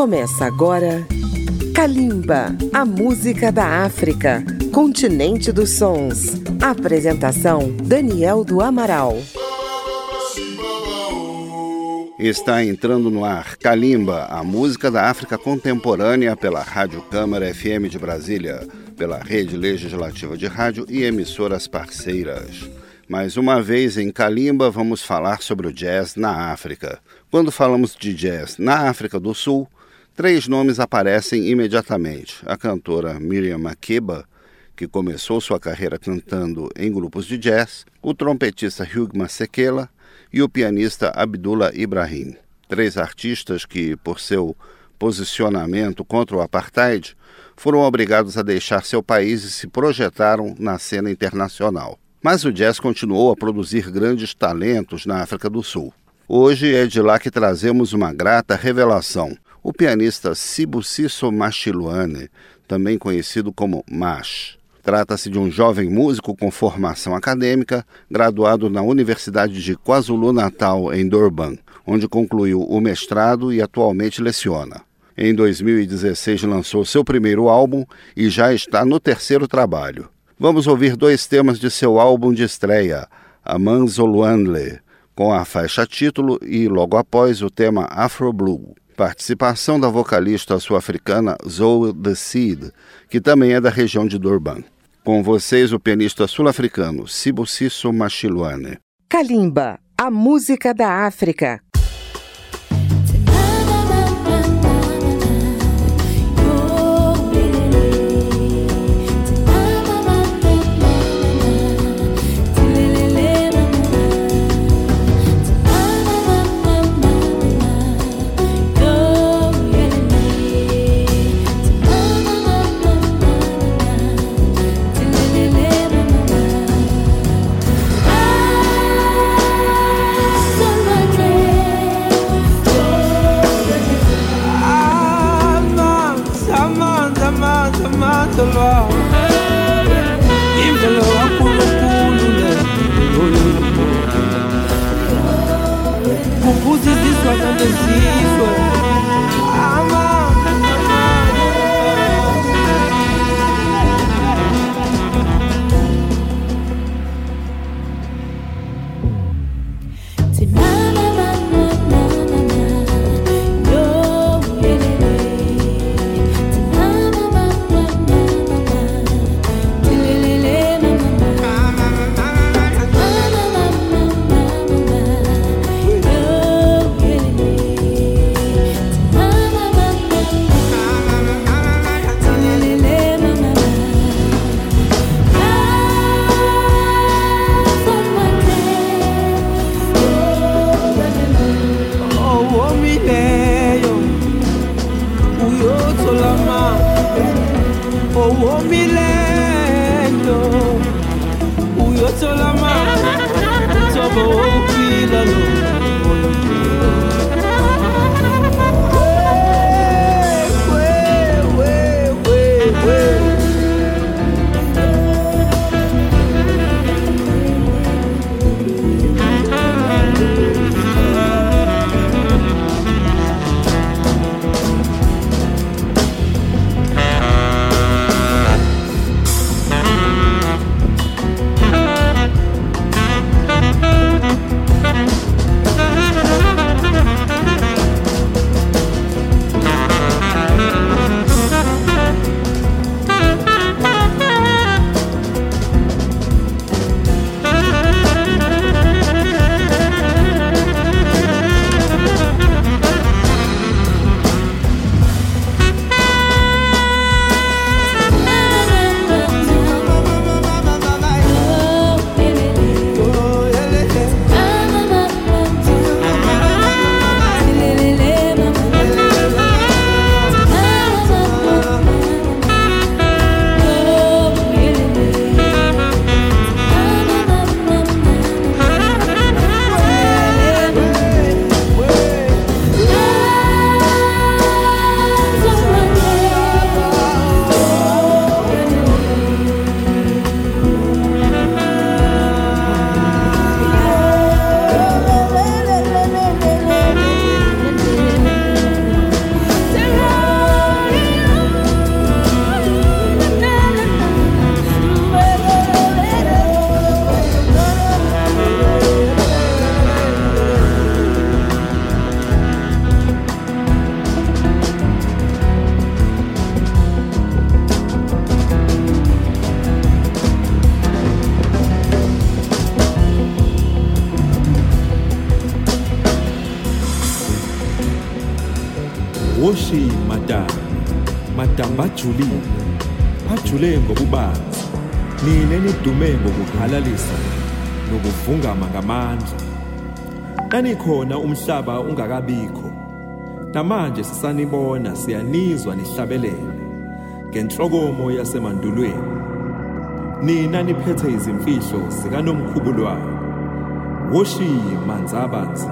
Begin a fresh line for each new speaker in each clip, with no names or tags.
Começa agora Kalimba, a música da África, continente dos sons. Apresentação Daniel do Amaral.
Está entrando no ar Kalimba, a música da África contemporânea pela Rádio Câmara FM de Brasília, pela Rede Legislativa de Rádio e emissoras parceiras. Mais uma vez em Kalimba vamos falar sobre o jazz na África. Quando falamos de jazz na África do Sul, três nomes aparecem imediatamente: a cantora Miriam Makeba, que começou sua carreira cantando em grupos de jazz, o trompetista Hugh Masekela e o pianista Abdullah Ibrahim. Três artistas que, por seu posicionamento contra o apartheid, foram obrigados a deixar seu país e se projetaram na cena internacional. Mas o jazz continuou a produzir grandes talentos na África do Sul. Hoje é de lá que trazemos uma grata revelação. O pianista Sibusiso Machiluane, também conhecido como Mash. Trata-se de um jovem músico com formação acadêmica, graduado na Universidade de KwaZulu-Natal, em Durban, onde concluiu o mestrado e atualmente leciona. Em 2016 lançou seu primeiro álbum e já está no terceiro trabalho. Vamos ouvir dois temas de seu álbum de estreia, Amanzoluanle, com a faixa título e logo após o tema Afro Blue. Participação da vocalista sul-africana Zoe The Seed, que também é da região de Durban. Com vocês, o pianista sul-africano Sibusiso Machiluane.
Kalimba, a música da África,
woshi madam madam bajulile bajule ngobubanzi nine nidume ngokuhalalisa nokuvungama ngamandla. Nanikhona umhlaba ungakabikho. Namanje sisanibona siyanizwa nihlabelele ngenhlokomo yasemandulweni. Nina niphethe izimfihlo zikanomkhubulwane. Woshiye manzabanzi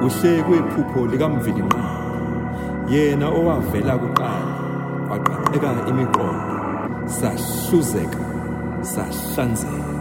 kuhle kwephupho likamvilinqaba. yena owavela kuqala waqaqeka imiqondo. Sahluzeka sahlanzeka.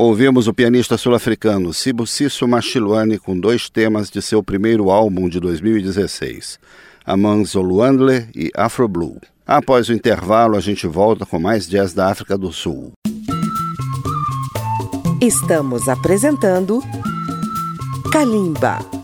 Ouvimos o pianista sul-africano Sibusiso Machilwane com dois temas de seu primeiro álbum de 2016, Among Zoluandle e Afro Blue. Após o intervalo, a gente volta com mais jazz da África do Sul.
Estamos apresentando Kalimba.